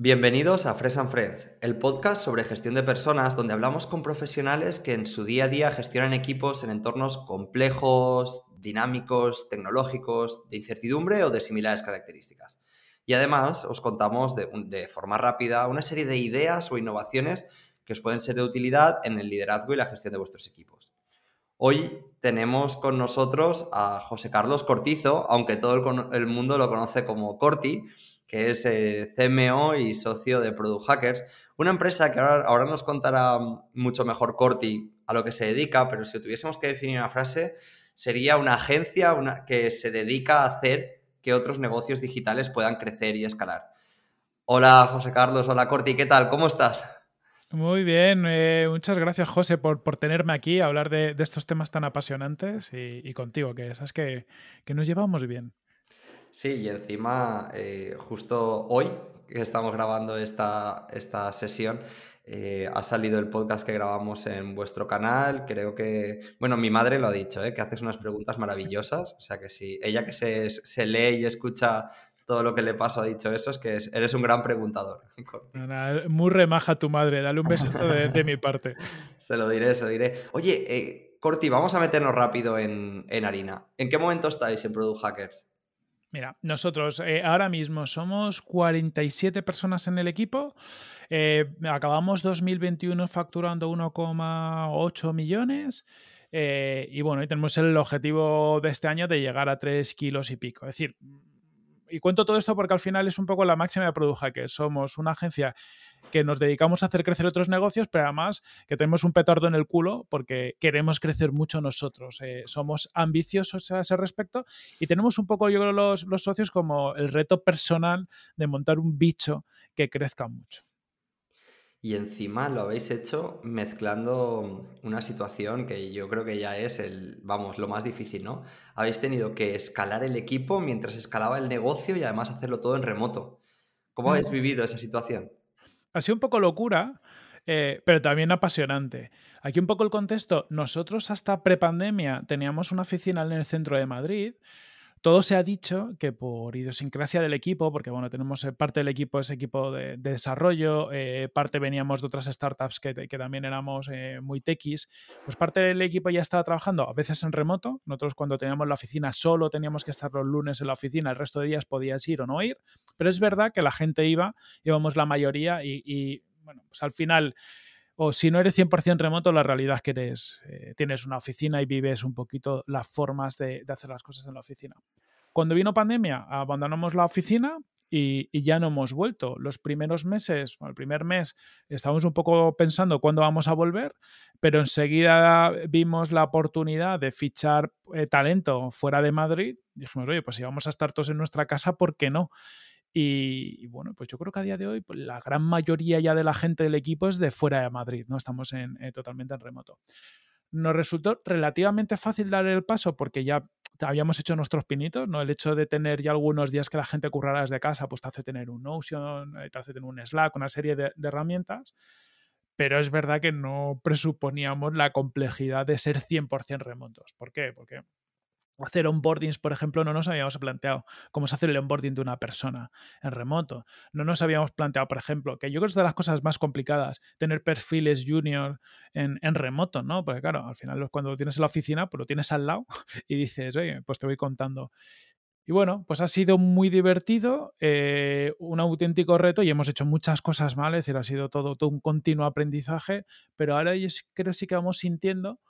Bienvenidos a Fresh and Friends, el podcast sobre gestión de personas donde hablamos con profesionales que en su día a día gestionan equipos en entornos complejos, dinámicos, tecnológicos, de incertidumbre o de similares características. Y además os contamos de, forma rápida una serie de ideas o innovaciones que os pueden ser de utilidad en el liderazgo y la gestión de vuestros equipos. Hoy tenemos con nosotros a José Carlos Cortizo, aunque todo el, mundo lo conoce como Corti, que es eh, CMO y socio de Product Hackers, una empresa que ahora, nos contará mucho mejor Corti a lo que se dedica, pero si tuviésemos que definir una frase, sería una agencia una, que se dedica a hacer que otros negocios digitales puedan crecer y escalar. Hola José Carlos, hola Corti, ¿qué tal? ¿Cómo estás? Muy bien, eh, muchas gracias José por, por, tenerme aquí a hablar de, estos temas tan apasionantes y, contigo, que sabes que, que nos llevamos bien. Sí, y encima, eh, justo hoy que estamos grabando esta, esta sesión, eh, ha salido el podcast que grabamos en vuestro canal. Creo que, bueno, mi madre lo ha dicho, ¿eh? que haces unas preguntas maravillosas. O sea que sí, ella que se, se lee y escucha todo lo que le paso ha dicho eso, es que eres un gran preguntador. muy remaja tu madre, dale un beso de, mi parte. se lo diré, se lo diré. Oye, eh, Corti, vamos a meternos rápido en, en harina. ¿En qué momento estáis en Product Hackers? Mira, nosotros eh, ahora mismo somos 47 personas en el equipo. Eh, acabamos 2021 facturando 1,8 millones. Eh, y bueno, y tenemos el objetivo de este año de llegar a 3 kilos y pico. Es decir, y cuento todo esto porque al final es un poco la máxima de Product Hackers. Somos una agencia que nos dedicamos a hacer crecer otros negocios, pero además que tenemos un petardo en el culo porque queremos crecer mucho nosotros. Eh, somos ambiciosos a ese respecto y tenemos un poco, yo creo, los, los socios como el reto personal de montar un bicho que crezca mucho. Y encima lo habéis hecho mezclando una situación que yo creo que ya es el, vamos, lo más difícil, ¿no? Habéis tenido que escalar el equipo mientras escalaba el negocio y además hacerlo todo en remoto. ¿Cómo habéis vivido esa situación? ha sido un poco locura, eh, pero también apasionante. Aquí un poco el contexto, nosotros hasta prepandemia teníamos una oficina en el centro de Madrid, todo se ha dicho que por idiosincrasia del equipo, porque bueno, tenemos eh, parte del equipo es equipo de, desarrollo, eh, parte veníamos de otras startups que, también éramos eh, muy techis, pues parte del equipo ya estaba trabajando a veces en remoto. Nosotros cuando teníamos la oficina solo teníamos que estar los lunes en la oficina, el resto de días podías ir o no ir, pero es verdad que la gente iba, íbamos la mayoría y, y bueno, pues al final o si no eres 100% remoto, la realidad es que eres, eh, tienes una oficina y vives un poquito las formas de, hacer las cosas en la oficina. Cuando vino pandemia, abandonamos la oficina y, ya no hemos vuelto. Los primeros meses, el primer mes, estábamos un poco pensando cuándo vamos a volver, pero enseguida vimos la oportunidad de fichar eh, talento fuera de Madrid. Dijimos, oye, pues si vamos a estar todos en nuestra casa, ¿por qué no? Y, bueno, pues yo creo que a día de hoy pues, la gran mayoría ya de la gente del equipo es de fuera de Madrid, ¿no? Estamos en, eh, totalmente en remoto. Nos resultó relativamente fácil dar el paso porque ya habíamos hecho nuestros pinitos, ¿no? El hecho de tener ya algunos días que la gente currara desde casa, pues te hace tener un Notion, eh, te hace tener un Slack, una serie de, de herramientas pero es verdad que no presuponíamos la complejidad de ser 100% remotos. ¿Por qué? Porque hacer onboardings, por ejemplo, no nos habíamos planteado cómo se hace el onboarding de una persona en remoto. No nos habíamos planteado, por ejemplo, que yo creo que es de las cosas más complicadas, tener perfiles junior en, remoto, ¿no? Porque claro, al final cuando lo tienes en la oficina, pues lo tienes al lado y dices, oye, pues te voy contando. Y bueno, pues ha sido muy divertido, eh, un auténtico reto y hemos hecho muchas cosas mal, es decir, ha sido todo, todo un continuo aprendizaje, pero ahora yo creo sí que vamos sintiendo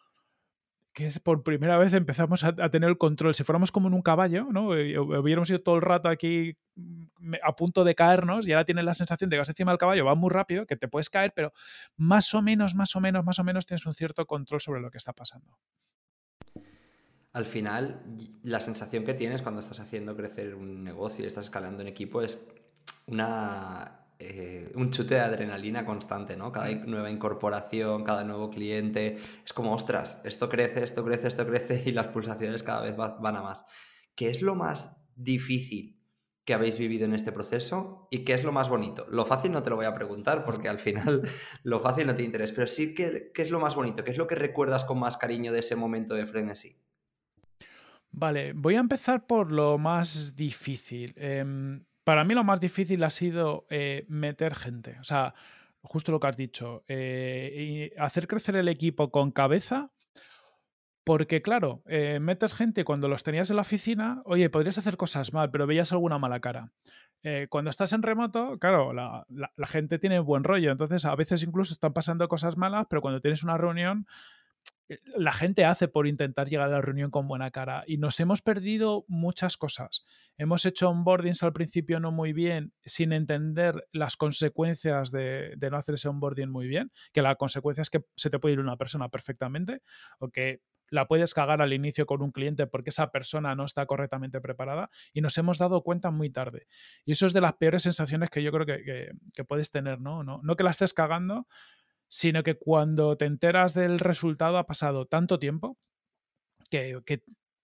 que por primera vez empezamos a, tener el control. Si fuéramos como en un caballo, ¿no? Eh, hubiéramos ido todo el rato aquí mm, a punto de caernos y ahora tienes la sensación de que vas encima del caballo, va muy rápido, que te puedes caer, pero más o menos, más o menos, más o menos tienes un cierto control sobre lo que está pasando. Al final, la sensación que tienes cuando estás haciendo crecer un negocio y estás escalando en equipo es una eh, un chute de adrenalina constante, ¿no? Cada nueva incorporación, cada nuevo cliente, es como, ostras, esto crece, esto crece, esto crece y las pulsaciones cada vez van a más. ¿Qué es lo más difícil que habéis vivido en este proceso y qué es lo más bonito? Lo fácil no te lo voy a preguntar porque al final lo fácil no te interesa, pero sí qué es lo más bonito, qué es lo que recuerdas con más cariño de ese momento de frenesí. Vale, voy a empezar por lo más difícil. Em, para mí lo más difícil ha sido eh, meter gente. O sea, justo lo que has dicho, eh, y hacer crecer el equipo con cabeza. Porque, claro, eh, metes gente cuando los tenías en la oficina, oye, podrías hacer cosas mal, pero veías alguna mala cara. cuando estás en remoto, claro, la, la, gente tiene buen rollo. Entonces, a veces incluso están pasando cosas malas, pero cuando tienes una reunión, eh, la gente hace por intentar llegar a la reunión con buena cara y nos hemos perdido muchas cosas. Hemos hecho onboardings al principio no muy bien, sin entender las consecuencias de, no hacer ese onboarding muy bien, que la consecuencia es que se te puede ir una persona perfectamente o que la puedes cagar al inicio con un cliente porque esa persona no está correctamente preparada y nos hemos dado cuenta muy tarde. Y eso es de las peores sensaciones que yo creo que, que puedes tener, ¿no? ¿no? No que la estés cagando, sino que cuando te enteras del resultado ha pasado tanto tiempo que,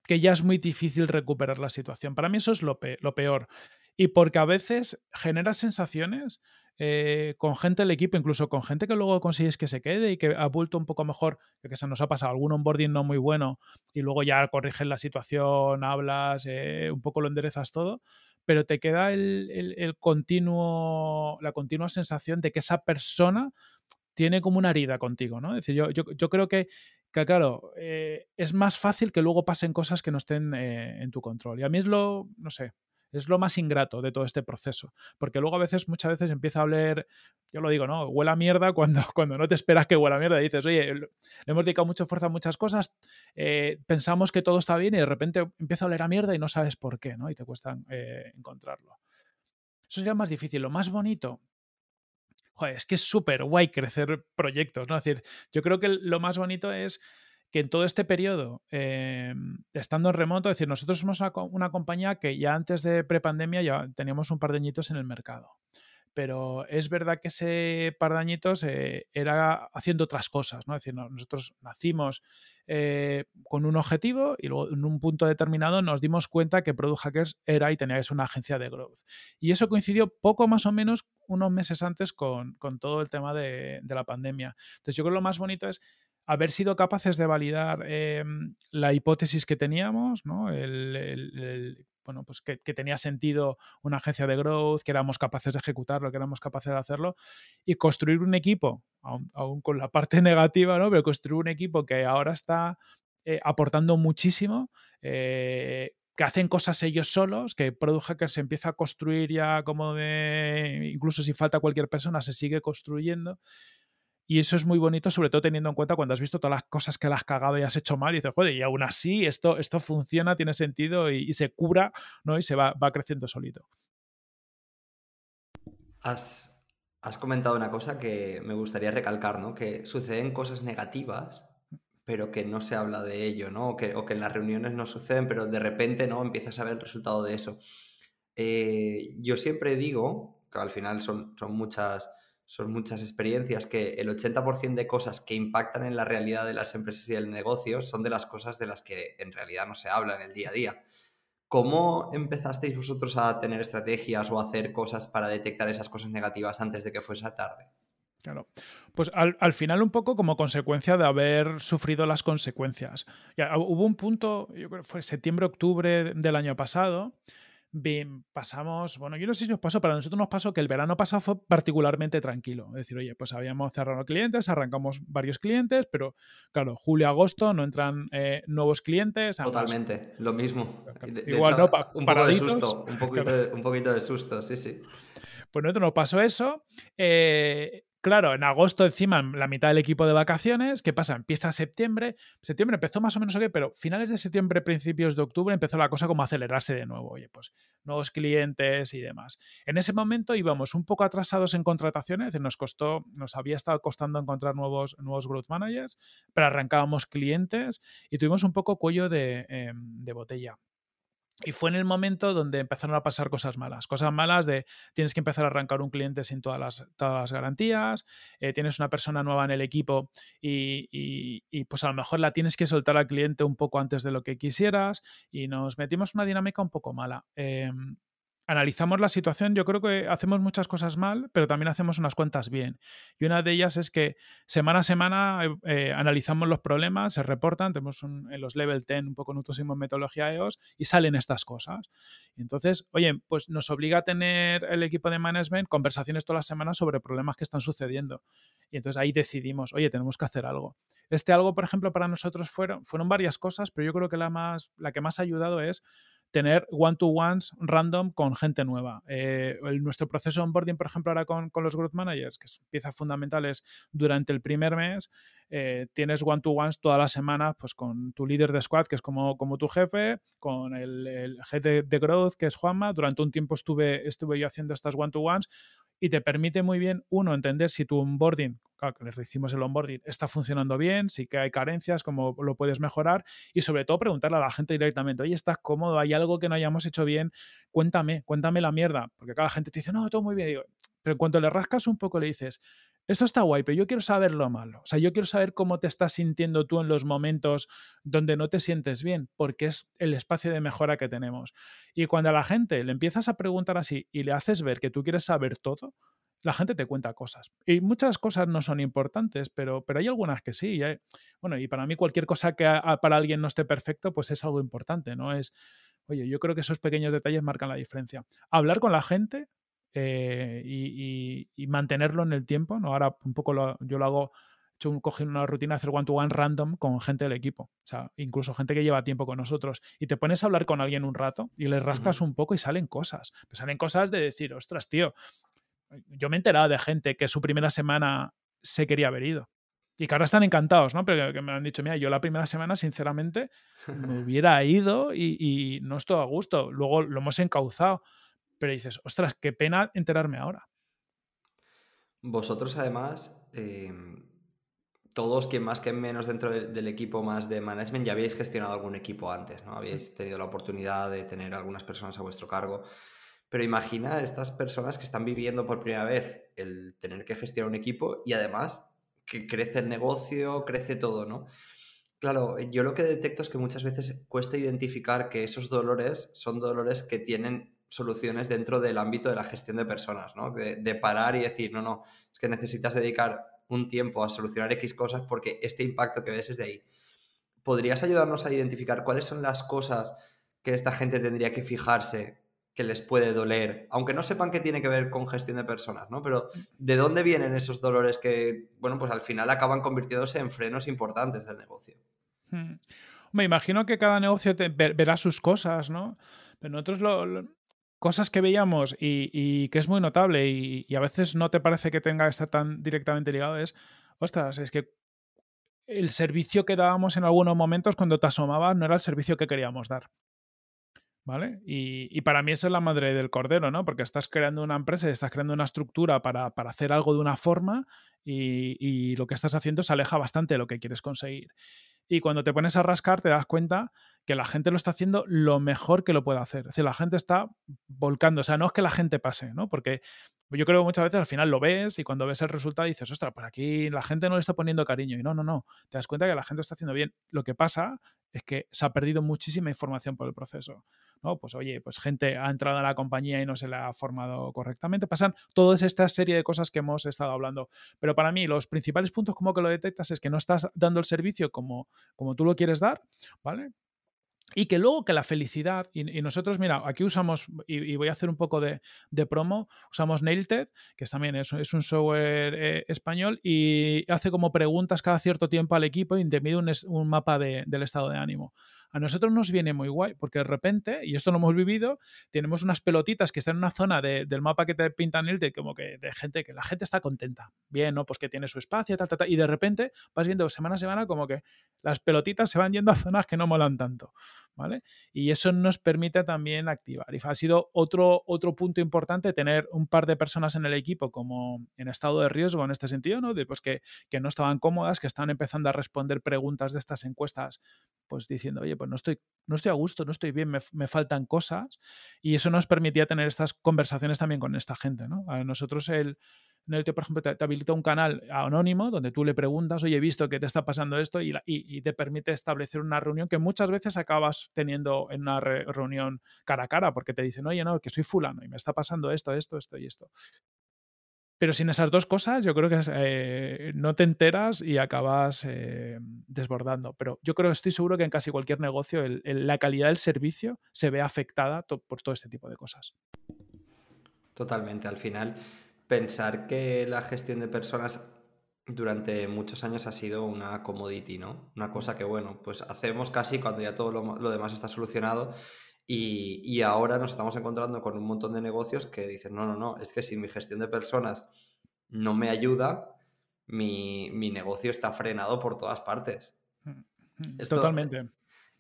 que, ya es muy difícil recuperar la situación. Para mí eso es lo, peor. Y porque a veces genera sensaciones eh, con gente del equipo, incluso con gente que luego consigues que se quede y que ha vuelto un poco mejor, que se nos ha pasado algún onboarding no muy bueno y luego ya corriges la situación, hablas, eh, un poco lo enderezas todo, pero te queda el, el, continuo, la continua sensación de que esa persona tiene como una herida contigo, ¿no? Es decir, yo, creo que, claro, eh, es más fácil que luego pasen cosas que no estén eh, en tu control. Y a mí es lo, no sé, es lo más ingrato de todo este proceso. Porque luego a veces, muchas veces empieza a oler, yo lo digo, ¿no? Huele a mierda cuando, cuando no te esperas que huela a mierda. Y dices, oye, le hemos dedicado mucha fuerza a muchas cosas, eh, pensamos que todo está bien y de repente empieza a oler a mierda y no sabes por qué, ¿no? Y te cuesta encontrarlo. Eso sería más difícil. Lo más bonito, es que es súper guay crecer proyectos, ¿no? Es decir, yo creo que lo más bonito es que en todo este periodo, em, estando en remoto, es decir, nosotros somos una, compañía que ya antes de prepandemia ya teníamos un par de añitos en el mercado pero es verdad que ese par de añitos eh, era haciendo otras cosas, ¿no? Es decir, nosotros nacimos eh, con un objetivo y luego en un punto determinado nos dimos cuenta que Product Hackers era y tenía que ser una agencia de growth. Y eso coincidió poco más o menos unos meses antes con, todo el tema de, de la pandemia. Entonces yo creo que lo más bonito es haber sido capaces de validar em, la hipótesis que teníamos, ¿no? el, bueno, pues que, tenía sentido una agencia de growth, que éramos capaces de ejecutarlo, que éramos capaces de hacerlo, y construir un equipo, aún, con la parte negativa, ¿no? Pero construir un equipo que ahora está eh, aportando muchísimo, eh, que hacen cosas ellos solos, que Product Hacker se empieza a construir ya como de, incluso si falta cualquier persona, se sigue construyendo y eso es muy bonito, sobre todo teniendo en cuenta cuando has visto todas las cosas que le has cagado y has hecho mal y dices, joder, y aún así esto, esto funciona, tiene sentido y, se cura, ¿no? Y se va, va creciendo solito. Has, has, comentado una cosa que me gustaría recalcar, ¿no? Que suceden cosas negativas, pero que no se habla de ello, ¿no? O que, o que en las reuniones no suceden, pero de repente, ¿no? Empiezas a ver el resultado de eso. Eh, yo siempre digo, que al final son, son muchas son muchas experiencias que el 80% de cosas que impactan en la realidad de las empresas y del negocio son de las cosas de las que en realidad no se habla en el día a día. ¿Cómo empezasteis vosotros a tener estrategias o a hacer cosas para detectar esas cosas negativas antes de que fuese tarde? Claro. Pues al, final un poco como consecuencia de haber sufrido las consecuencias. Ya, hubo un punto, yo creo que fue septiembre-octubre del año pasado, Bien, pasamos, bueno, yo no sé si nos pasó, pero a nosotros nos pasó que el verano pasado fue particularmente tranquilo. Es decir, oye, pues habíamos cerrado clientes, arrancamos varios clientes, pero claro, julio, agosto no entran eh, nuevos clientes. Totalmente, lo mismo. Igual no, un poco de susto, un poquito, un poquito de susto, sí, sí. Pues nosotros nos pasó eso. Eh, Claro, en agosto encima la mitad del equipo de vacaciones, ¿qué pasa? Empieza septiembre, septiembre empezó más o menos ok, pero finales de septiembre, principios de octubre empezó la cosa como a acelerarse de nuevo, oye, pues nuevos clientes y demás. En ese momento íbamos un poco atrasados en contrataciones, nos costó, nos había estado costando encontrar nuevos, nuevos growth managers, pero arrancábamos clientes y tuvimos un poco cuello de, em, de botella. Y fue en el momento donde empezaron a pasar cosas malas. Cosas malas de tienes que empezar a arrancar un cliente sin todas las, todas las garantías, eh, tienes una persona nueva en el equipo y, y, pues a lo mejor la tienes que soltar al cliente un poco antes de lo que quisieras y nos metimos una dinámica un poco mala. Em, analizamos la situación, yo creo que hacemos muchas cosas mal, pero también hacemos unas cuantas bien. Y una de ellas es que semana a semana eh, eh, analizamos los problemas, se reportan, tenemos en los level 10 un poco nosotros en metodología EOS y salen estas cosas. Entonces, oye, pues nos obliga a tener el equipo de management conversaciones todas las semanas sobre problemas que están sucediendo. Y entonces ahí decidimos, oye, tenemos que hacer algo. Este algo, por ejemplo, para nosotros fueron, fueron varias cosas, pero yo creo que la, más, la que más ha ayudado es tener one-to-ones random con gente nueva. Eh, nuestro proceso de onboarding, por ejemplo, ahora con, los growth managers, que es piezas fundamentales durante el primer mes, eh, tienes one-to-ones toda la semana pues, con tu líder de squad, que es como, como tu jefe, con el, el jefe de, growth, que es Juanma. Durante un tiempo estuve, estuve yo haciendo estas one-to-ones y te permite muy bien, uno, entender si tu onboarding, claro, que les hicimos el onboarding, está funcionando bien, si que hay carencias, cómo lo puedes mejorar y sobre todo preguntarle a la gente directamente, oye, ¿estás cómodo? ¿Hay algo que no hayamos hecho bien? Cuéntame, cuéntame la mierda, porque cada gente te dice, no, todo muy bien, pero en cuanto le rascas un poco le dices, esto está guay, pero yo quiero saber lo malo. O sea, yo quiero saber cómo te estás sintiendo tú en los momentos donde no te sientes bien, porque es el espacio de mejora que tenemos. Y cuando a la gente le empiezas a preguntar así y le haces ver que tú quieres saber todo, la gente te cuenta cosas. Y muchas cosas no son importantes, pero, pero hay algunas que sí. bueno, y para mí cualquier cosa que para alguien no esté perfecto, pues es algo importante, ¿no? Es, oye, yo creo que esos pequeños detalles marcan la diferencia. Hablar con la gente eh, y, mantenerlo en el tiempo. ¿no? Ahora un poco yo lo hago, he coger una rutina, hacer one-to-one random con gente del equipo. O sea, incluso gente que lleva tiempo con nosotros. Y te pones a hablar con alguien un rato y le rascas un poco y salen cosas. Pues salen cosas de decir, ostras, tío, yo me he enterado de gente que su primera semana se quería haber ido. Y que ahora están encantados, ¿no? Pero que me han dicho, mira, yo la primera semana, sinceramente, me hubiera ido y, y no estoy a gusto. Luego lo hemos encauzado pero dices, ostras, qué pena enterarme ahora. Vosotros además, em, todos, quien más que menos dentro del equipo más de management, ya habéis gestionado algún equipo antes, ¿no? Habéis tenido la oportunidad de tener algunas personas a vuestro cargo. Pero imagina estas personas que están viviendo por primera vez el tener que gestionar un equipo y además que crece el negocio, crece todo, ¿no? Claro, yo lo que detecto es que muchas veces cuesta identificar que esos dolores son dolores que tienen soluciones dentro del ámbito de la gestión de personas, ¿no? De, parar y decir, no, no, es que necesitas dedicar un tiempo a solucionar X cosas porque este impacto que ves es de ahí. ¿Podrías ayudarnos a identificar cuáles son las cosas que esta gente tendría que fijarse que les puede doler, aunque no sepan que tiene que ver con gestión de personas, ¿no? Pero ¿de dónde vienen esos dolores que, bueno, pues al final acaban convirtiéndose en frenos importantes del negocio? Hmm. Me imagino que cada negocio verá sus cosas, ¿no? Pero nosotros lo, cosas que veíamos y, que es muy notable y, a veces no te parece que tenga que estar tan directamente ligado es, ostras, es que el servicio que dábamos en algunos momentos cuando te asomabas no era el servicio que queríamos dar. ¿Vale? Y, para mí esa es la madre del cordero, ¿no? Porque estás creando una empresa y estás creando una estructura para, para hacer algo de una forma y, lo que estás haciendo se aleja bastante de lo que quieres conseguir. Y cuando te pones a rascar te das cuenta que la gente lo está haciendo lo mejor que lo puede hacer. Es decir, la gente está volcando. O sea, no es que la gente pase, ¿no? Porque yo creo que muchas veces al final lo ves y cuando ves el resultado dices, ostras, pues aquí la gente no le está poniendo cariño. Y no, no, no. Te das cuenta que la gente está haciendo bien. Lo que pasa es que se ha perdido muchísima información por el proceso. ¿no? Pues oye, pues gente ha entrado a la compañía y no se le ha formado correctamente. Pasan toda esta serie de cosas que hemos estado hablando. Pero para mí los principales puntos como que lo detectas es que no estás dando el servicio como, como tú lo quieres dar, ¿vale? Y que luego que la felicidad, y, nosotros, mira, aquí usamos, y, voy a hacer un poco de, promo, usamos Nailted, que también es, es un software eh, español, y hace como preguntas cada cierto tiempo al equipo y te mide un, un mapa del estado de ánimo a nosotros nos viene muy guay, porque de repente, y esto lo hemos vivido, tenemos unas pelotitas que están en una zona del mapa que te pintan el de como que de gente, que la gente está contenta. Bien, ¿no? Pues que tiene su espacio, tal, tal, tal. Y de repente vas viendo semana a semana como que las pelotitas se van yendo a zonas que no molan tanto. ¿Vale? Y eso nos permite también activar. Y ha sido otro, otro punto importante tener un par de personas en el equipo como en estado de riesgo en este sentido, ¿no? De, pues que, que no estaban cómodas, que estaban empezando a responder preguntas de estas encuestas, pues diciendo, oye, pues no estoy, no estoy a gusto, no estoy bien, me, faltan cosas. Y eso nos permitía tener estas conversaciones también con esta gente, ¿no? A nosotros el, en por ejemplo, te, habilita un canal anónimo donde tú le preguntas, oye, he visto que te está pasando esto y, te permite establecer una reunión que muchas veces acabas teniendo en una reunión cara a cara porque te dicen, oye, no, que soy fulano y me está pasando esto, esto, esto y esto. Pero sin esas dos cosas, yo creo que eh, no te enteras y acabas eh, desbordando. Pero yo creo, estoy seguro que en casi cualquier negocio la calidad del servicio se ve afectada por todo este tipo de cosas. Totalmente. Al final, pensar que la gestión de personas durante muchos años ha sido una commodity, ¿no? Una cosa que, bueno, pues hacemos casi cuando ya todo lo demás está solucionado y, ahora nos estamos encontrando con un montón de negocios que dicen, no, no, no, es que si mi gestión de personas no me ayuda, mi, negocio está frenado por todas partes. Mm, mm, totalmente.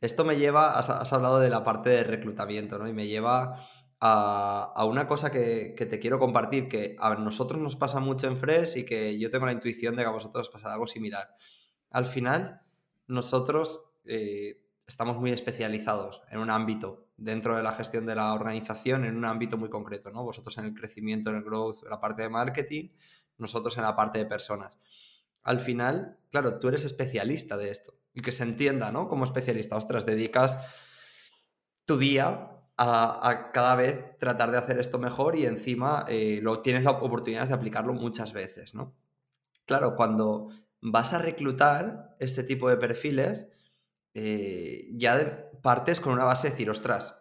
Esto me lleva, has, hablado de la parte de reclutamiento, ¿no? Y me lleva a, una cosa que, te quiero compartir, que a nosotros nos pasa mucho en Fresh y que yo tengo la intuición de que a vosotros os pasará algo similar. Al final, nosotros eh, estamos muy especializados en un ámbito dentro de la gestión de la organización en un ámbito muy concreto, ¿no? Vosotros en el crecimiento, en el growth, en la parte de marketing, nosotros en la parte de personas. Al final, claro, tú eres especialista de esto y que se entienda, ¿no? Como especialista, ostras, dedicas tu día a, cada vez tratar de hacer esto mejor y encima eh, lo, tienes la oportunidad de aplicarlo muchas veces, ¿no? Claro, cuando vas a reclutar este tipo de perfiles, eh, ya partes con una base de decir, ostras,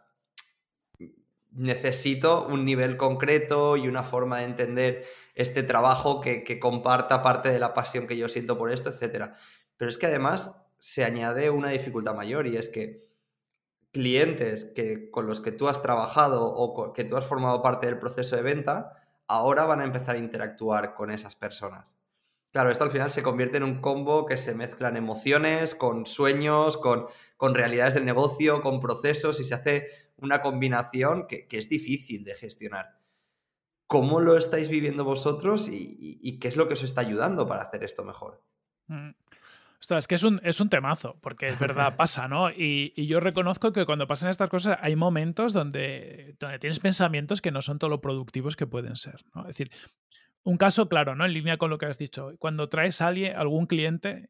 necesito un nivel concreto y una forma de entender este trabajo que, comparta parte de la pasión que yo siento por esto, etc. Pero es que además se añade una dificultad mayor y es que clientes que, con los que tú has trabajado o que tú has formado parte del proceso de venta, ahora van a empezar a interactuar con esas personas. Claro, esto al final se convierte en un combo que se mezclan emociones con sueños, con, realidades del negocio, con procesos y se hace una combinación que, es difícil de gestionar. ¿Cómo lo estáis viviendo vosotros y, qué es lo que os está ayudando para hacer esto mejor? Mm. es que es un, es un temazo, porque es verdad, pasa, ¿no? Y, yo reconozco que cuando pasan estas cosas hay momentos donde, donde tienes pensamientos que no son todo lo productivos que pueden ser, ¿no? Es decir, un caso claro, ¿no? En línea con lo que has dicho. Cuando traes a alguien, algún cliente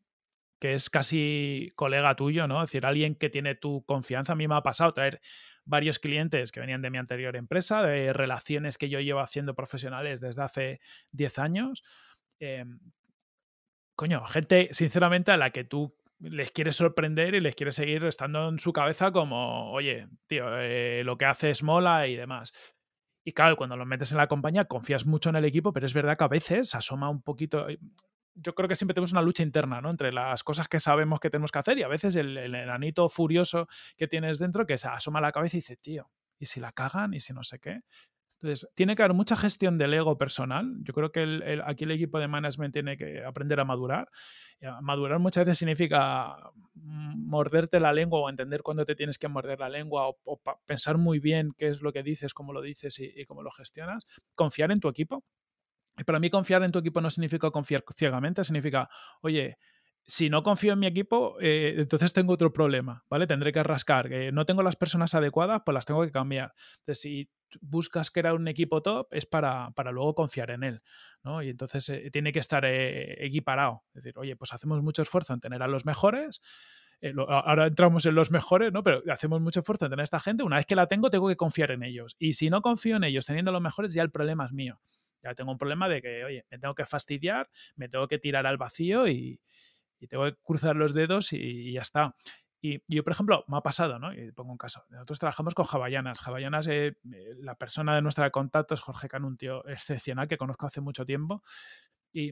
que es casi colega tuyo, ¿no? Es decir, alguien que tiene tu confianza. A mí me ha pasado traer varios clientes que venían de mi anterior empresa, de relaciones que yo llevo haciendo profesionales desde hace 10 años. Em, coño, gente, sinceramente, a la que tú les quieres sorprender y les quieres seguir estando en su cabeza como, oye, tío, eh, lo que haces mola y demás. Y claro, cuando lo metes en la compañía confías mucho en el equipo, pero es verdad que a veces asoma un poquito. Eh, yo creo que siempre tenemos una lucha interna, ¿no? Entre las cosas que sabemos que tenemos que hacer y a veces el, el enanito furioso que tienes dentro que se asoma la cabeza y dice, tío, ¿y si la cagan? ¿Y si no sé qué? Entonces, tiene que haber mucha gestión del ego personal. Yo creo que aquí el equipo de management tiene que aprender a madurar. madurar muchas veces significa morderte la lengua o entender cuándo te tienes que morder la lengua o, pensar muy bien qué es lo que dices, cómo lo dices y, cómo lo gestionas. Confiar en tu equipo. Y para mí confiar en tu equipo no significa confiar ciegamente, significa, oye, si no confío en mi equipo, eh, entonces tengo otro problema, ¿vale? Tendré que rascar. No tengo las personas adecuadas, pues las tengo que cambiar. Entonces, si buscas crear un equipo top es para, para luego confiar en él, ¿no? Y entonces eh, tiene que estar eh, equiparado. Es decir, oye, pues hacemos mucho esfuerzo en tener a los mejores, ahora entramos en los mejores, ¿no? Pero hacemos mucho esfuerzo en tener a esta gente. Una vez que la tengo, tengo que confiar en ellos. Y si no confío en ellos teniendo los mejores, ya el problema es mío. Ya tengo un problema de que, oye, me tengo que fastidiar, me tengo que tirar al vacío y, tengo que cruzar los dedos y ya está. Y yo, por ejemplo, me ha pasado, ¿no? Y pongo un caso. Nosotros trabajamos con Javallanas. Javallanas, eh, eh, la persona de nuestra contacto es Jorge Can, un tío excepcional que conozco hace mucho tiempo. Y,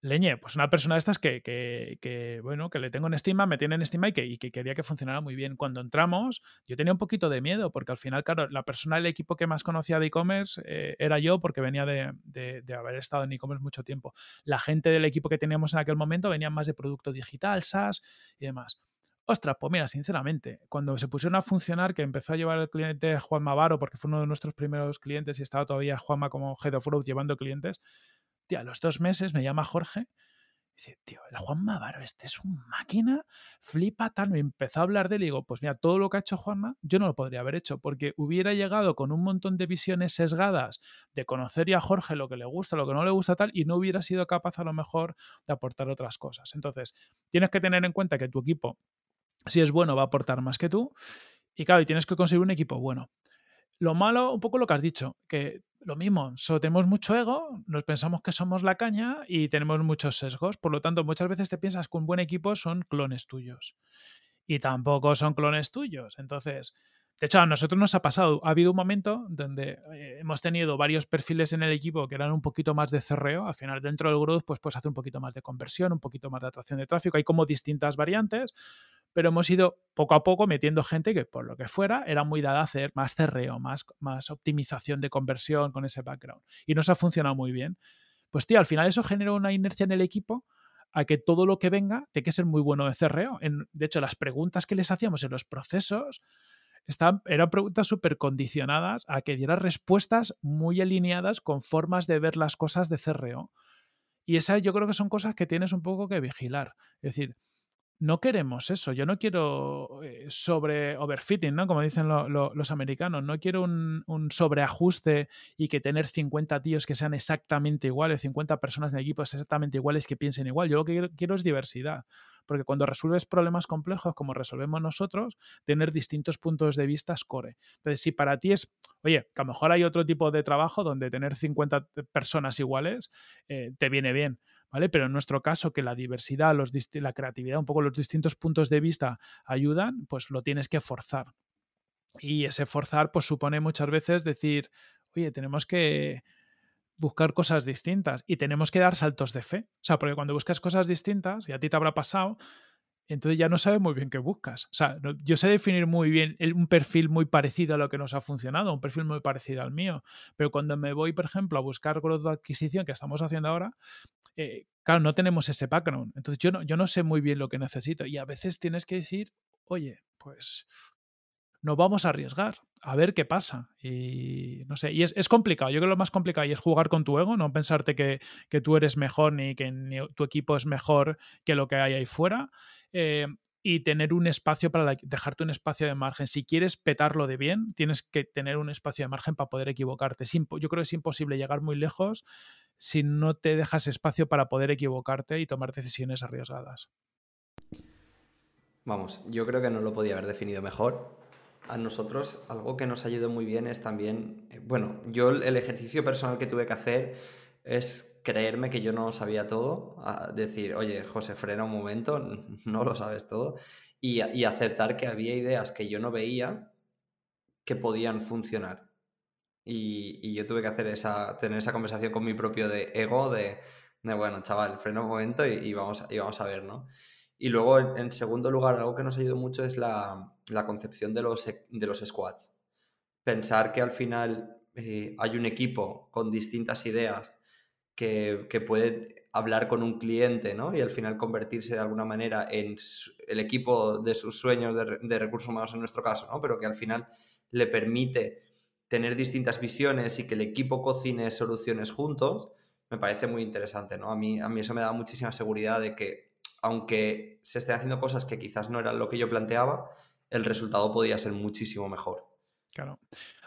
Leñe, pues una persona de estas que, que, bueno, que le tengo en estima, me tiene en estima y que, y que quería que funcionara muy bien. Cuando entramos, yo tenía un poquito de miedo, porque al final, claro, la persona del equipo que más conocía de e-commerce eh, era yo, porque venía de, de, de haber estado en e-commerce mucho tiempo. La gente del equipo que teníamos en aquel momento venía más de producto digital, SaaS y demás. Ostras, pues mira, sinceramente, cuando se pusieron a funcionar, que empezó a llevar el cliente Juan Mavaro, porque fue uno de nuestros primeros clientes y estaba todavía Juanma como Head of Growth llevando clientes, a los dos meses me llama Jorge dice, tío, el Juanma Varo, este es un máquina, flipa tal. Me empezó a hablar de él y digo, pues mira, todo lo que ha hecho Juanma, yo no lo podría haber hecho, porque hubiera llegado con un montón de visiones sesgadas de conocer a Jorge lo que le gusta, lo que no le gusta tal, y no hubiera sido capaz a lo mejor de aportar otras cosas. Entonces, tienes que tener en cuenta que tu equipo, si es bueno, va a aportar más que tú. Y claro, y tienes que conseguir un equipo bueno. Lo malo, un poco lo que has dicho, que lo mismo, tenemos mucho ego, nos pensamos que somos la caña y tenemos muchos sesgos. Por lo tanto, muchas veces te piensas que un buen equipo son clones tuyos. Y tampoco son clones tuyos. Entonces, de hecho, a nosotros nos ha pasado, ha habido un momento donde eh, hemos tenido varios perfiles en el equipo que eran un poquito más de cerreo. Al final, dentro del growth, pues puedes hacer un poquito más de conversión, un poquito más de atracción de tráfico. Hay como distintas variantes pero hemos ido poco a poco metiendo gente que por lo que fuera era muy dada a hacer más cerreo, más, más optimización de conversión con ese background. Y nos ha funcionado muy bien. Pues tío, al final eso genera una inercia en el equipo a que todo lo que venga tiene que ser muy bueno de cerreo. de hecho, las preguntas que les hacíamos en los procesos eran preguntas súper condicionadas a que diera respuestas muy alineadas con formas de ver las cosas de cerreo. Y esas yo creo que son cosas que tienes un poco que vigilar. Es decir, no queremos eso. Yo no quiero eh, sobre overfitting, ¿no? Como dicen los americanos. No quiero un, sobreajuste y que tener 50 tíos que sean exactamente iguales, 50 personas en equipos exactamente iguales que piensen igual. Yo lo que quiero, es diversidad. Porque cuando resuelves problemas complejos como resolvemos nosotros, tener distintos puntos de vista es core. Entonces, si para ti es, oye, que a lo mejor hay otro tipo de trabajo donde tener 50 personas iguales eh, te viene bien ¿vale? Pero en nuestro caso, que la diversidad, los, la creatividad, un poco los distintos puntos de vista ayudan, pues lo tienes que forzar. Y ese forzar, pues supone muchas veces decir, oye, tenemos que buscar cosas distintas y tenemos que dar saltos de fe. O sea, porque cuando buscas cosas distintas, y a ti te habrá pasado, entonces ya no sabes muy bien qué buscas. O sea, yo sé definir muy bien un perfil muy parecido a lo que nos ha funcionado, un perfil muy parecido al mío, pero cuando me voy, por ejemplo, a buscar growth de adquisición que estamos haciendo ahora, eh, claro, no tenemos ese background. Entonces yo no, yo no sé muy bien lo que necesito y a veces tienes que decir, oye, pues nos vamos a arriesgar, a ver qué pasa. Y no sé, y es, complicado. Yo creo que lo más complicado y es jugar con tu ego, no pensarte que, tú eres mejor ni que tu equipo es mejor que lo que hay ahí fuera. Eh, y tener un espacio para dejarte un espacio de margen. Si quieres petarlo de bien, tienes que tener un espacio de margen para poder equivocarte. Yo creo que es imposible llegar muy lejos si no te dejas espacio para poder equivocarte y tomar decisiones arriesgadas. Vamos, yo creo que no lo podía haber definido mejor. A nosotros algo que nos ayudó muy bien es también, eh, bueno, yo el ejercicio personal que tuve que hacer es creerme que yo no sabía todo, decir, oye, José, frena un momento, no lo sabes todo, y, aceptar que había ideas que yo no veía que podían funcionar. Y, yo tuve que hacer esa, tener esa conversación con mi propio de ego de, bueno, chaval, frena un momento y, vamos, y vamos a ver, ¿no? Y luego, en, segundo lugar, algo que nos ayudó mucho es la, concepción de los, de los squads. Pensar que al final eh, hay un equipo con distintas ideas que, puede hablar con un cliente ¿no? y al final convertirse de alguna manera en el equipo de sus sueños de, recursos humanos en nuestro caso, ¿no? pero que al final le permite tener distintas visiones y que el equipo cocine soluciones juntos, me parece muy interesante. ¿no? A, mí, a mí eso me da muchísima seguridad de que aunque se estén haciendo cosas que quizás no eran lo que yo planteaba, el resultado podía ser muchísimo mejor. Claro.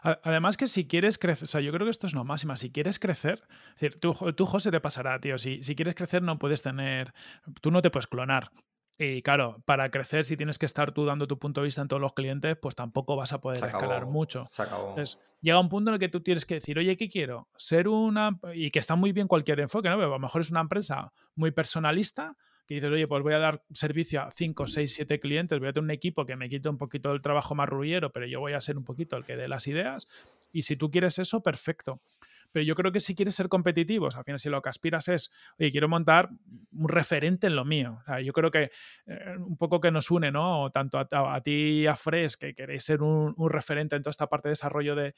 Además que si quieres crecer, o sea, yo creo que esto es lo máximo, si quieres crecer, es decir, tú, tú José, te pasará, tío, si, si quieres crecer no puedes tener, tú no te puedes clonar. Y claro, para crecer, si tienes que estar tú dando tu punto de vista en todos los clientes, pues tampoco vas a poder escalar mucho. Se acabó. Entonces, llega un punto en el que tú tienes que decir, oye, ¿qué quiero? Ser una. Y que está muy bien cualquier enfoque, ¿no? Pero a lo mejor es una empresa muy personalista, que dices, oye, pues voy a dar servicio a 5, 6, 7 clientes, voy a tener un equipo que me quite un poquito del trabajo más rullero, pero yo voy a ser un poquito el que dé las ideas. Y si tú quieres eso, perfecto. Pero yo creo que si quieres ser competitivos, al final si lo que aspiras es, oye, quiero montar un referente en lo mío. yo creo que eh, un poco que nos une, ¿no? Tanto a, ti y a Fres, que queréis ser un, referente en toda esta parte de desarrollo de,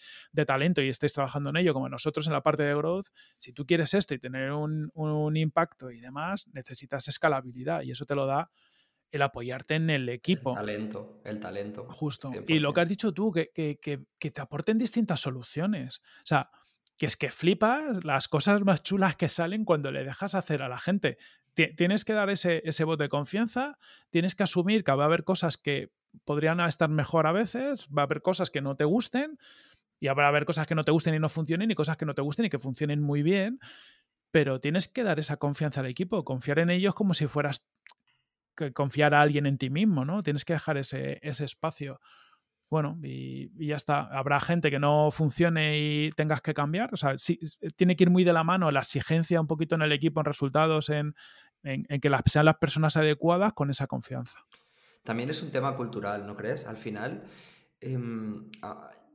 talento y estáis trabajando en ello, como nosotros en la parte de growth, si tú quieres esto y tener un, impacto y demás, necesitas escalabilidad y eso te lo da el apoyarte en el equipo. El talento, el talento. Justo. Y lo que has dicho tú, que, que, que, te aporten distintas soluciones. O sea, que es que flipas las cosas más chulas que salen cuando le dejas hacer a la gente tienes que dar ese, ese voto de confianza, tienes que asumir que va a haber cosas que podrían estar mejor a veces, va a haber cosas que no te gusten y habrá haber cosas que no te gusten y no funcionen y cosas que no te gusten y que funcionen muy bien, pero tienes que dar esa confianza al equipo, confiar en ellos como si fueras que confiar a alguien en ti mismo, ¿no? Tienes que dejar ese, ese espacio. Bueno, y, ya está. Habrá gente que no funcione y tengas que cambiar. O sea, sí, tiene que ir muy de la mano la exigencia un poquito en el equipo, en resultados, en, que las, sean las personas adecuadas con esa confianza. También es un tema cultural, ¿no crees? Al final, em,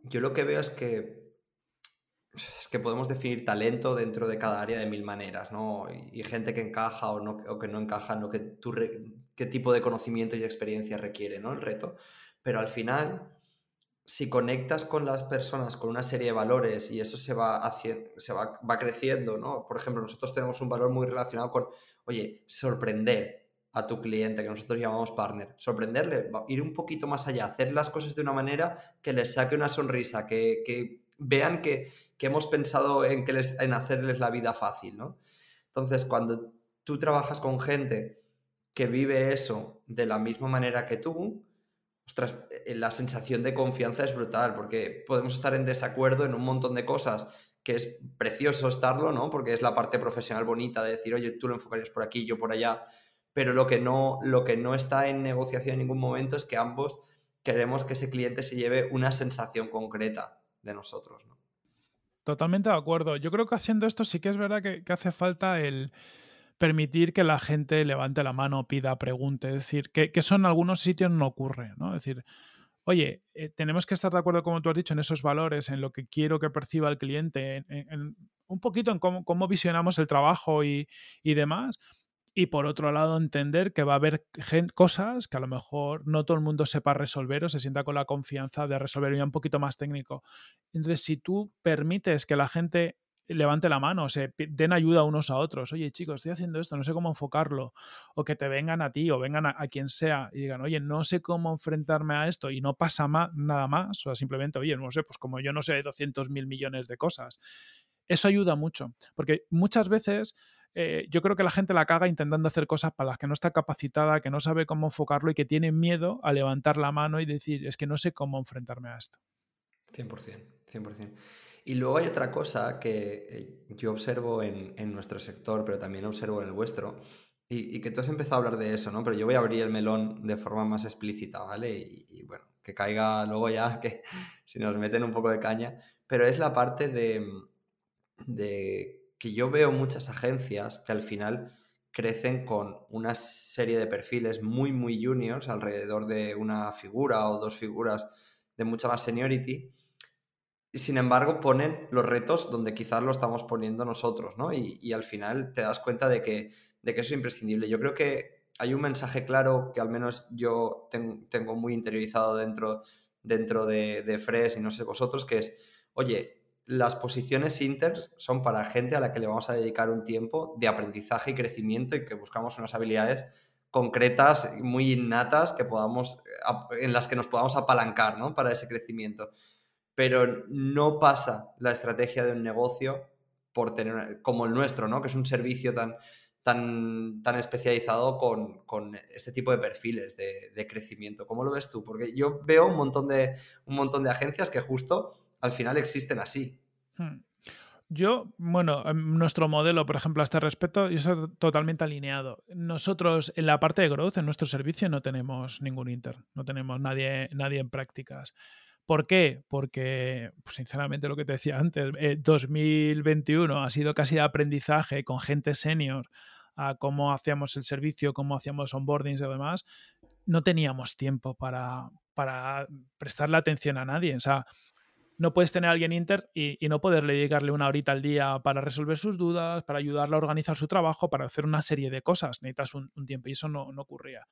yo lo que veo es que es que podemos definir talento dentro de cada área de mil maneras, ¿no? Y, gente que encaja o, no, o que no encaja, ¿no? Que tú qué tipo de conocimiento y experiencia requiere, ¿no? El reto. Pero al final, si conectas con las personas con una serie de valores y eso se va haciendo, se va, va creciendo, ¿no? Por ejemplo, nosotros tenemos un valor muy relacionado con, oye, sorprender a tu cliente, que nosotros llamamos partner. Sorprenderle, ir un poquito más allá, hacer las cosas de una manera que les saque una sonrisa, que, que vean que, que, hemos pensado en, que les, en hacerles la vida fácil, ¿no? Entonces, cuando tú trabajas con gente que vive eso de la misma manera que tú, ostras, eh, la sensación de confianza es brutal, porque podemos estar en desacuerdo en un montón de cosas, que es precioso estarlo, ¿no? Porque es la parte profesional bonita de decir, oye, tú lo enfocarías por aquí, yo por allá, pero lo que no, lo que no está en negociación en ningún momento es que ambos queremos que ese cliente se lleve una sensación concreta de nosotros. ¿no? Totalmente de acuerdo. Yo creo que haciendo esto sí que es verdad que, hace falta el permitir que la gente levante la mano, pida, pregunte. Es decir, que, eso en algunos sitios no ocurre. ¿no? Es decir, oye, eh, tenemos que estar de acuerdo, como tú has dicho, en esos valores, en lo que quiero que perciba el cliente, en, un poquito en cómo, visionamos el trabajo y, y demás y por otro lado entender que va a haber cosas que a lo mejor no todo el mundo sepa resolver o se sienta con la confianza de resolver ya un poquito más técnico. Entonces, si tú permites que la gente levante la mano, se den ayuda unos a otros, oye chicos, estoy haciendo esto, no sé cómo enfocarlo, o que te vengan a ti o vengan a, quien sea y digan, oye, no sé cómo enfrentarme a esto y no pasa nada más, o sea, simplemente, oye, no sé, pues como yo no sé 200 mil millones de cosas. Eso ayuda mucho, porque muchas veces eh, yo creo que la gente la caga intentando hacer cosas para las que no está capacitada, que no sabe cómo enfocarlo y que tiene miedo a levantar la mano y decir, es que no sé cómo enfrentarme a esto. 100%, 100%. Y luego hay otra cosa que eh, yo observo en, nuestro sector, pero también observo en el vuestro, y, que tú has empezado a hablar de eso, ¿no? Pero yo voy a abrir el melón de forma más explícita, ¿vale? Y, bueno, que caiga luego ya, que si nos meten un poco de caña, pero es la parte de, de que yo veo muchas agencias que al final crecen con una serie de perfiles muy, muy juniors, alrededor de una figura o dos figuras de mucha más seniority, y sin embargo ponen los retos donde quizás lo estamos poniendo nosotros, ¿no? Y, al final te das cuenta de que, de que eso es imprescindible. Yo creo que hay un mensaje claro que al menos yo tengo muy interiorizado dentro, dentro de, de Fresh y no sé vosotros, que es, oye, las posiciones inters son para gente a la que le vamos a dedicar un tiempo de aprendizaje y crecimiento y que buscamos unas habilidades concretas, muy innatas, que podamos, en las que nos podamos apalancar ¿no? para ese crecimiento. Pero no pasa la estrategia de un negocio por tener, como el nuestro, ¿no? que es un servicio tan, tan, tan especializado con, con, este tipo de perfiles de, crecimiento. ¿Cómo lo ves tú? Porque yo veo un montón de, un montón de agencias que justo al final existen así. Hmm. Yo, bueno, nuestro modelo, por ejemplo, a este respecto, yo estoy totalmente alineado. Nosotros, en la parte de growth, en nuestro servicio, no tenemos ningún inter, no tenemos nadie, nadie en prácticas. ¿Por qué? Porque, pues, sinceramente, lo que te decía antes, 2021 eh, ha sido casi de aprendizaje con gente senior a cómo hacíamos el servicio, cómo hacíamos onboardings y demás. No teníamos tiempo para, prestarle atención a nadie. O sea, no puedes tener a alguien inter y, no poderle dedicarle una horita al día para resolver sus dudas, para ayudarle a organizar su trabajo, para hacer una serie de cosas. Necesitas un, tiempo y eso no, ocurría.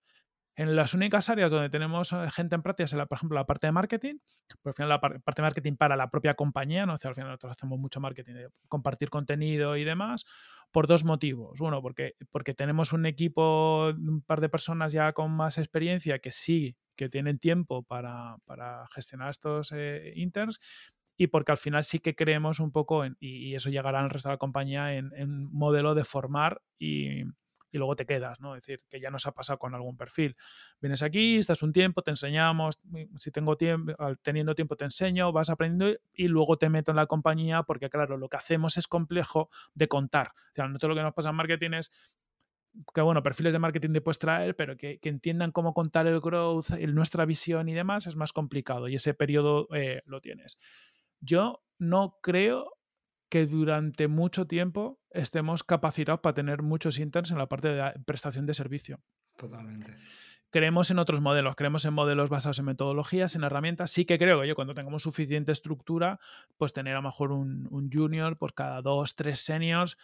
En las únicas áreas donde tenemos eh, gente en práctica es, la, por ejemplo, la parte de marketing, por al final la parte de marketing para la propia compañía, ¿no? al final nosotros hacemos mucho marketing, de compartir contenido y demás, por dos motivos. Uno, porque, porque tenemos un equipo, un par de personas ya con más experiencia que sí que tienen tiempo para, gestionar estos eh, interns y porque al final sí que creemos un poco, en, y, eso llegará al resto de la compañía, en, un modelo de formar y, y luego te quedas, ¿no? Es decir, que ya nos ha pasado con algún perfil. Vienes aquí, estás un tiempo, te enseñamos, si tengo tiempo, teniendo tiempo te enseño, vas aprendiendo y luego te meto en la compañía porque, claro, lo que hacemos es complejo de contar. O sea, todo lo que nos pasa en marketing es que bueno, perfiles de marketing te puedes traer, pero que, entiendan cómo contar el growth, nuestra visión y demás es más complicado y ese periodo eh, lo tienes. Yo no creo que durante mucho tiempo estemos capacitados para tener muchos interns en la parte de prestación de servicio. Totalmente. Creemos en otros modelos, creemos en modelos basados en metodologías, en herramientas. Sí que creo que yo cuando tengamos suficiente estructura, pues tener a lo mejor un, un junior, pues cada dos, tres seniors,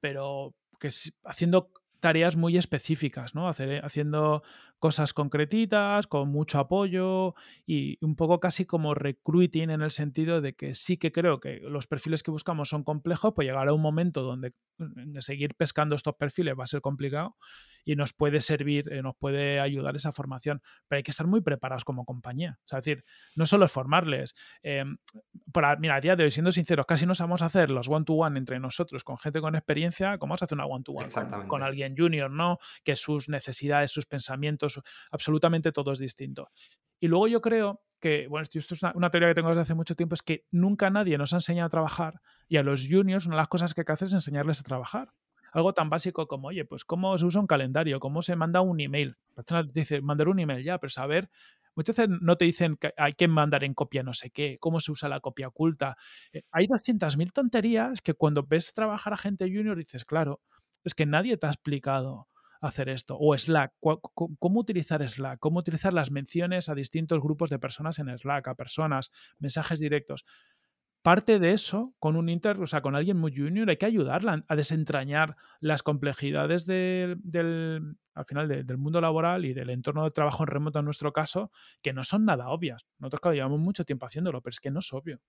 pero que haciendo tareas muy específicas, ¿no? Hacer, haciendo cosas concretitas, con mucho apoyo y un poco casi como recruiting en el sentido de que sí que creo que los perfiles que buscamos son complejos, pues llegará un momento donde mm, seguir pescando estos perfiles va a ser complicado y nos puede servir, eh, nos puede ayudar esa formación, pero hay que estar muy preparados como compañía. O sea, es decir, no solo es formarles. Eh, para, mira, a día de hoy, siendo sinceros, casi no sabemos hacer los one-to-one entre nosotros con gente con experiencia, como vamos a hacer una one-to-one con, con alguien junior, ¿no? Que sus necesidades, sus pensamientos, absolutamente todo es distinto. Y luego yo creo que, bueno, esto es una, teoría que tengo desde hace mucho tiempo, es que nunca nadie nos ha enseñado a trabajar y a los juniors una de las cosas que hay que hacer es enseñarles a trabajar. Algo tan básico como, oye, pues cómo se usa un calendario, cómo se manda un email. La persona te dice, mandar un email ya, pero saber Muchas veces no te dicen que hay que mandar en copia no sé qué, cómo se usa la copia oculta. Eh, hay 200.000 tonterías que cuando ves trabajar a gente junior dices, claro, es que nadie te ha explicado hacer esto. O Slack, ¿cómo utilizar Slack? ¿Cómo utilizar las menciones a distintos grupos de personas en Slack, a personas, mensajes directos? Parte de eso, con un inter, o sea, con alguien muy junior, hay que ayudarla a desentrañar las complejidades del, al final del mundo laboral y del entorno de trabajo en remoto en nuestro caso, que no son nada obvias. Nosotros, claro, llevamos mucho tiempo haciéndolo, pero es que no es obvio.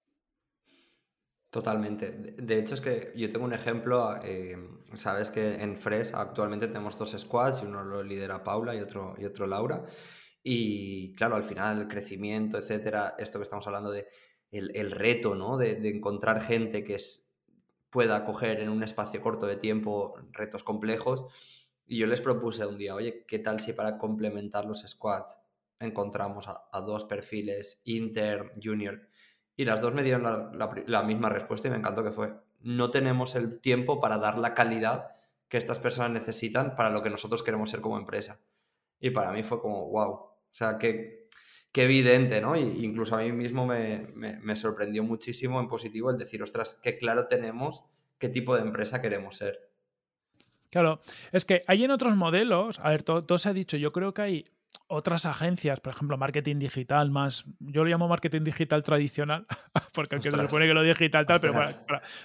Totalmente. De hecho, es que yo tengo un ejemplo, eh, sabes que en Fresh actualmente tenemos dos squads y uno lo lidera Paula y otro, y otro Laura. Y claro, al final el crecimiento, etcétera, esto que estamos hablando de el, reto, ¿no? De, encontrar gente que pueda coger en un espacio corto de tiempo retos complejos. Y yo les propuse un día, oye, ¿qué tal si para complementar los squads encontramos a, a dos perfiles, inter, junior? Y las dos me dieron la, misma respuesta y me encantó que fue, no tenemos el tiempo para dar la calidad que estas personas necesitan para lo que nosotros queremos ser como empresa. Y para mí fue como, wow, o sea, qué, qué evidente, ¿no? Y incluso a mí mismo me, me, sorprendió muchísimo en positivo el decir, ostras, qué claro tenemos qué tipo de empresa queremos ser. Claro, es que hay en otros modelos, a ver, todo, todo, se ha dicho, yo creo que hay otras agencias, por ejemplo, marketing digital más, yo lo llamo marketing digital tradicional, porque aunque se supone que lo digital tal, pero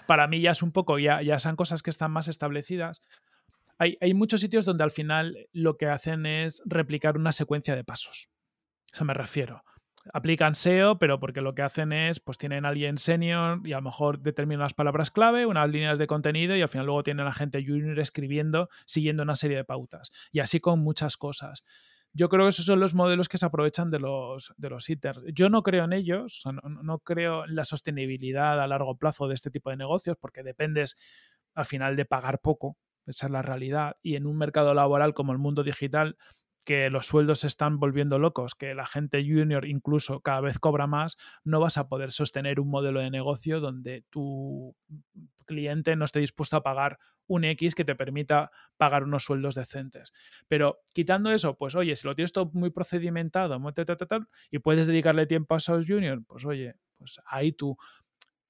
para, mí ya es un poco, ya, ya son cosas que están más establecidas. Hay, hay, muchos sitios donde al final lo que hacen es replicar una secuencia de pasos. Eso me refiero. Aplican SEO, pero porque lo que hacen es, pues tienen a alguien senior y a lo mejor determinan las palabras clave, unas líneas de contenido y al final luego tienen a gente junior escribiendo, siguiendo una serie de pautas. Y así con muchas cosas. Yo creo que esos son los modelos que se aprovechan de los, de los Yo no creo en ellos, no, creo en la sostenibilidad a largo plazo de este tipo de negocios, porque dependes al final de pagar poco, esa es la realidad. Y en un mercado laboral como el mundo digital, que los sueldos se están volviendo locos, que la gente junior incluso cada vez cobra más, no vas a poder sostener un modelo de negocio donde tu cliente no esté dispuesto a pagar un X que te permita pagar unos sueldos decentes. Pero quitando eso, pues oye, si lo tienes todo muy procedimentado y puedes dedicarle tiempo a esos Junior, pues oye, pues ahí tú.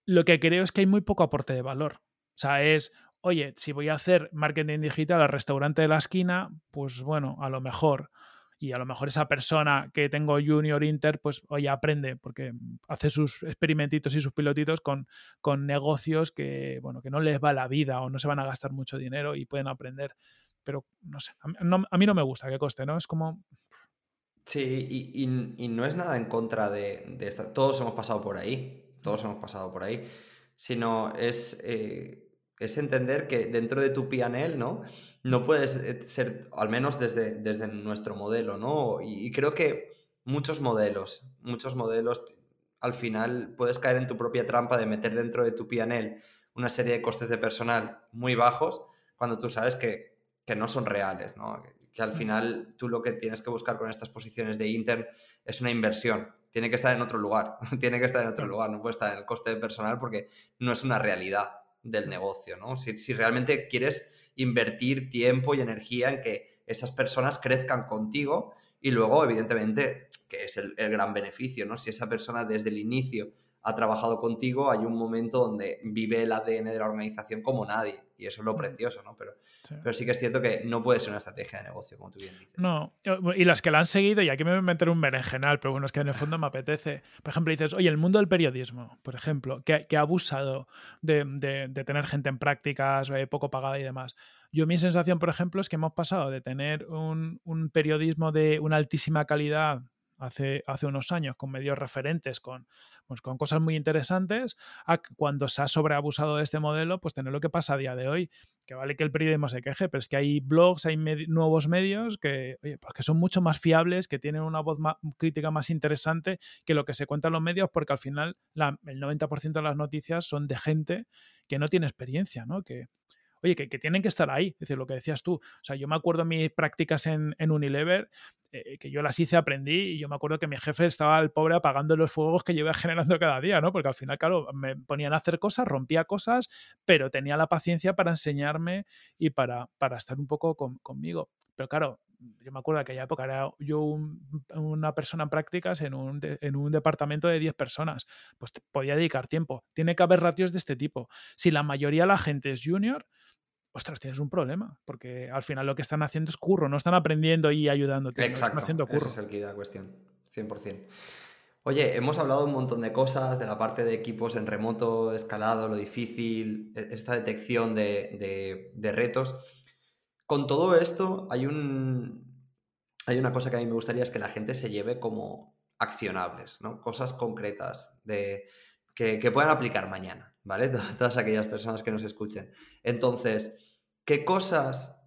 Lo que creo es que hay muy poco aporte de valor. O sea, es, oye, si voy a hacer marketing digital al restaurante de la esquina, pues bueno, a lo mejor y a lo mejor esa persona que tengo junior inter, pues oye, aprende, porque hace sus experimentitos y sus pilotitos con, con negocios que, bueno, que no les va la vida o no se van a gastar mucho dinero y pueden aprender. Pero no sé, a mí no, me gusta que coste, ¿no? Es como... Sí, y, no es nada en contra de, de esta. Todos hemos pasado por ahí, todos hemos pasado por ahí, sino es, eh, es entender que dentro de tu PNL, ¿no? no puedes eh, ser, al menos desde, desde nuestro modelo, ¿no? Y, creo que muchos modelos, muchos modelos, al final puedes caer en tu propia trampa de meter dentro de tu PNL una serie de costes de personal muy bajos, cuando tú sabes que que no son reales, ¿no? Que al final tú lo que tienes que buscar con estas posiciones de intern es una inversión. Tiene que estar en otro lugar, tiene que estar en otro lugar, no puede estar en el coste de personal porque no es una realidad del negocio, ¿no? Si, realmente quieres invertir tiempo y energía en que esas personas crezcan contigo y luego, evidentemente, que es el, el gran beneficio, ¿no? Si esa persona desde el inicio ha trabajado contigo, hay un momento donde vive el ADN de la organización como nadie. Y eso es lo precioso, ¿no? Pero sí. pero sí que es cierto que no puede ser una estrategia de negocio, como tú bien dices. No, y las que la han seguido, y aquí me voy a meter un berenjenal, pero bueno, es que en el fondo me apetece. Por ejemplo, dices, oye, el mundo del periodismo, por ejemplo, que, que ha abusado de, de, de, tener gente en prácticas eh, poco pagada y demás. Yo mi sensación, por ejemplo, es que hemos pasado de tener un, un periodismo de una altísima calidad hace, hace unos años con medios referentes, con, pues, con cosas muy interesantes, a cuando se ha sobreabusado de este modelo, pues tener lo que pasa a día de hoy. Que vale que el periodismo se queje, pero es que hay blogs, hay nuevos medios que, pues que son mucho más fiables, que tienen una voz crítica más interesante que lo que se cuenta en los medios, porque al final la, el 90% de las noticias son de gente que no tiene experiencia, ¿no? Que, oye, que, tienen que estar ahí, es decir, lo que decías tú. O sea, yo me acuerdo mis prácticas en, Unilever, eh, que yo las hice, aprendí, y yo me acuerdo que mi jefe estaba el pobre apagando los fuegos que yo iba generando cada día, ¿no? Porque al final, claro, me ponían a hacer cosas, rompía cosas, pero tenía la paciencia para enseñarme y para, para estar un poco con, conmigo. Pero claro, yo me acuerdo de aquella época, era yo un, una persona en prácticas en un, en un departamento de 10 personas, pues podía dedicar tiempo. Tiene que haber ratios de este tipo. Si la mayoría de la gente es junior, ostras, tienes un problema, porque al final lo que están haciendo es curro, no están aprendiendo y ayudándote, Exacto, están haciendo curro. ese es el que da la cuestión, 100%. Oye, hemos hablado un montón de cosas, de la parte de equipos en remoto, escalado, lo difícil, esta detección de, de, de retos. Con todo esto, hay, un, hay una cosa que a mí me gustaría es que la gente se lleve como accionables, ¿no? Cosas concretas de, que, que puedan aplicar mañana, ¿vale? Todas aquellas personas que nos escuchen. Entonces, ¿qué cosas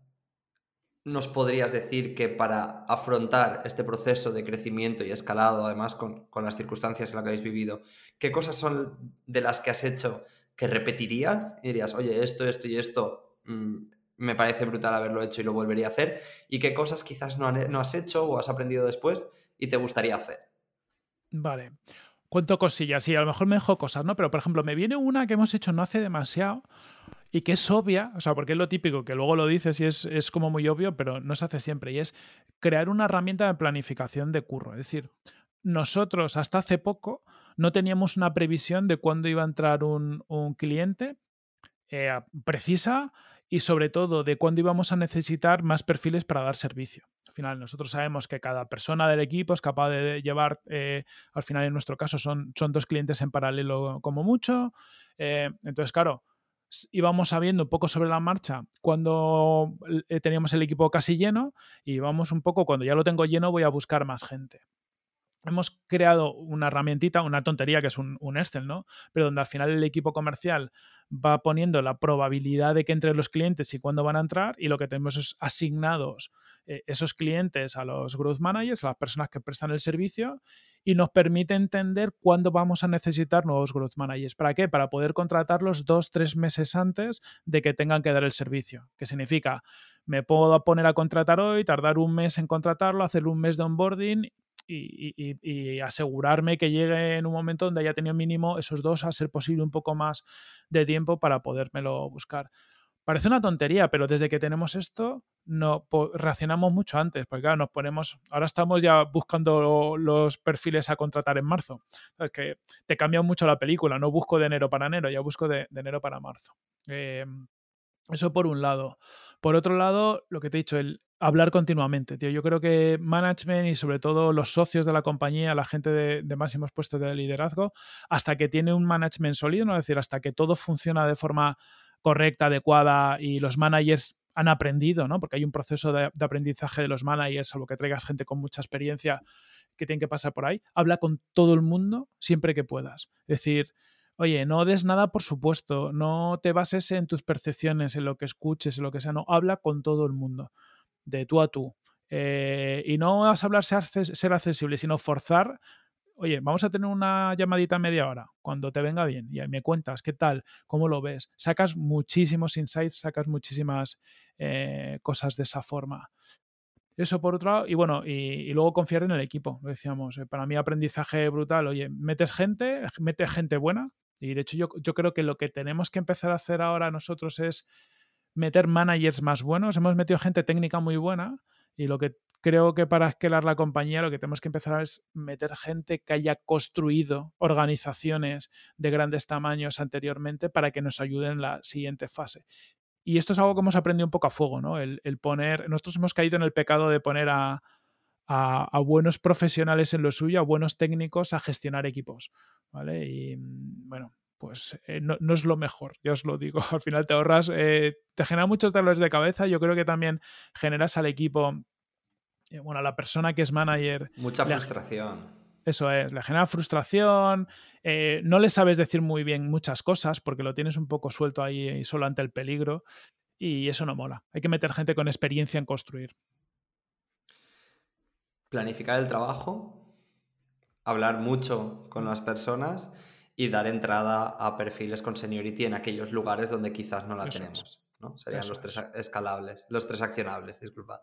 nos podrías decir que para afrontar este proceso de crecimiento y escalado, además con, con, las circunstancias en las que habéis vivido, qué cosas son de las que has hecho que repetirías y dirías, oye, esto, esto y esto mmm, me parece brutal haberlo hecho y lo volvería a hacer? ¿Y qué cosas quizás no has hecho o has aprendido después y te gustaría hacer? Vale. Cuento cosillas, sí, a lo mejor me dejo cosas, ¿no? Pero, por ejemplo, me viene una que hemos hecho no hace demasiado y que es obvia, o sea, porque es lo típico, que luego lo dices y es, es como muy obvio, pero no se hace siempre, y es crear una herramienta de planificación de curro. Es decir, nosotros hasta hace poco no teníamos una previsión de cuándo iba a entrar un, un cliente eh, precisa y sobre todo de cuándo íbamos a necesitar más perfiles para dar servicio. Al final, nosotros sabemos que cada persona del equipo es capaz de llevar, eh, al final en nuestro caso son, son dos clientes en paralelo como mucho. Eh, entonces, claro, íbamos sabiendo un poco sobre la marcha cuando eh, teníamos el equipo casi lleno y vamos un poco, cuando ya lo tengo lleno, voy a buscar más gente hemos creado una herramientita, una tontería que es un, Excel, ¿no? Pero donde al final el equipo comercial va poniendo la probabilidad de que entren los clientes y cuándo van a entrar y lo que tenemos es asignados eh, esos clientes a los growth managers, a las personas que prestan el servicio y nos permite entender cuándo vamos a necesitar nuevos growth managers. ¿Para qué? Para poder contratarlos dos, tres meses antes de que tengan que dar el servicio. ¿Qué significa? Me puedo poner a contratar hoy, tardar un mes en contratarlo, hacer un mes de onboarding y, asegurarme que llegue en un momento donde haya tenido mínimo esos dos, a ser posible un poco más de tiempo para podérmelo buscar. Parece una tontería, pero desde que tenemos esto, no reaccionamos mucho antes, porque claro, nos ponemos, ahora estamos ya buscando los perfiles a contratar en marzo. Es que te cambia mucho la película, no busco de enero para enero, ya busco de, enero para marzo. Eh, eso por un lado. Por otro lado, lo que te he dicho, el, hablar continuamente, tío. Yo creo que management y sobre todo los socios de la compañía, la gente de, máximos puestos de liderazgo, hasta que tiene un management sólido, ¿no? es decir, hasta que todo funciona de forma correcta, adecuada y los managers han aprendido, ¿no? Porque hay un proceso de, de aprendizaje de los managers, salvo que traigas gente con mucha experiencia que tiene que pasar por ahí. Habla con todo el mundo siempre que puedas. Es decir, Oye, no des nada por supuesto, no te bases en tus percepciones, en lo que escuches, en lo que sea, no, habla con todo el mundo de tú a tú. Eh, y no vas a hablar ser, ser accesible, sino forzar oye, vamos a tener una llamadita media hora, cuando te venga bien, y me cuentas qué tal, cómo lo ves. Sacas muchísimos insights, sacas muchísimas eh, cosas de esa forma. Eso por otro lado, y bueno, y, luego confiar en el equipo, lo decíamos. Eh, para mí aprendizaje brutal, oye, metes gente, metes gente buena, y de hecho yo, yo creo que lo que tenemos que empezar a hacer ahora nosotros es meter managers más buenos. Hemos metido gente técnica muy buena y lo que creo que para escalar la compañía lo que tenemos que empezar es meter gente que haya construido organizaciones de grandes tamaños anteriormente para que nos ayuden en la siguiente fase. Y esto es algo que hemos aprendido un poco a fuego, ¿no? El, poner, nosotros hemos caído en el pecado de poner a, a, buenos profesionales en lo suyo, a buenos técnicos a gestionar equipos, ¿vale? Y mm, bueno, pues eh, no, es lo mejor, ya os lo digo. Al final te ahorras, eh, te genera muchos dolores de cabeza. Yo creo que también generas al equipo, eh, bueno, a la persona que es manager. Mucha frustración. Eso es, le genera frustración, no le sabes decir muy bien muchas cosas porque lo tienes un poco suelto ahí solo ante el peligro y eso no mola. Hay que meter gente con experiencia en construir. Planificar el trabajo, hablar mucho con las personas y dar entrada a perfiles con seniority en aquellos lugares donde quizás no la tenemos. ¿no? Serían los tres escalables, los tres accionables, disculpad.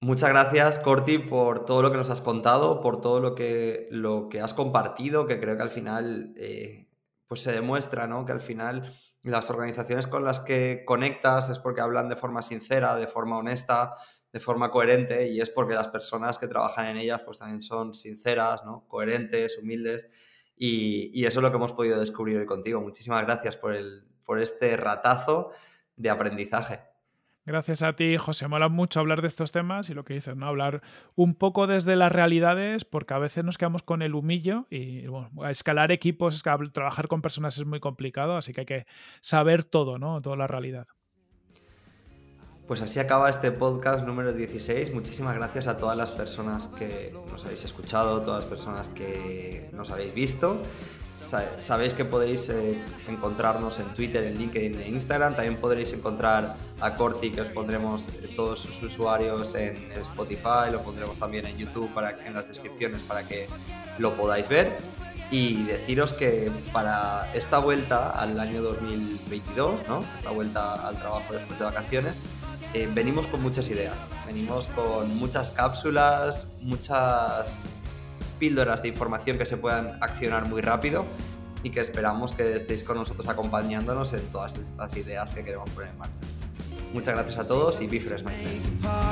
Muchas gracias, Corti, por todo lo que nos has contado, por todo lo que, lo que has compartido, que creo que al final eh, pues se demuestra ¿no? que al final las organizaciones con las que conectas es porque hablan de forma sincera, de forma honesta, de forma coherente y es porque las personas que trabajan en ellas pues también son sinceras, ¿no? coherentes, humildes y, eso es lo que hemos podido descubrir hoy contigo. Muchísimas gracias por, el, por este ratazo de aprendizaje. Gracias a ti, José. Mola mucho hablar de estos temas y lo que dices, ¿no? Hablar un poco desde las realidades, porque a veces nos quedamos con el humillo y bueno, escalar equipos, trabajar con personas es muy complicado, así que hay que saber todo, ¿no? Toda la realidad. Pues así acaba este podcast número 16. Muchísimas gracias a todas las personas que nos habéis escuchado, todas las personas que nos habéis visto. Sabéis que podéis eh, encontrarnos en Twitter, en LinkedIn e Instagram. También podréis encontrar a Corti, que os pondremos todos sus usuarios en Spotify. Lo pondremos también en YouTube para, en las descripciones para que lo podáis ver. Y deciros que para esta vuelta al año 2022, ¿no? esta vuelta al trabajo después de vacaciones, eh, venimos con muchas ideas, venimos con muchas cápsulas, muchas píldoras de información que se puedan accionar muy rápido y que esperamos que estéis con nosotros acompañándonos en todas estas ideas que queremos poner en marcha. Muchas gracias a todos y Bifres Mindfulness.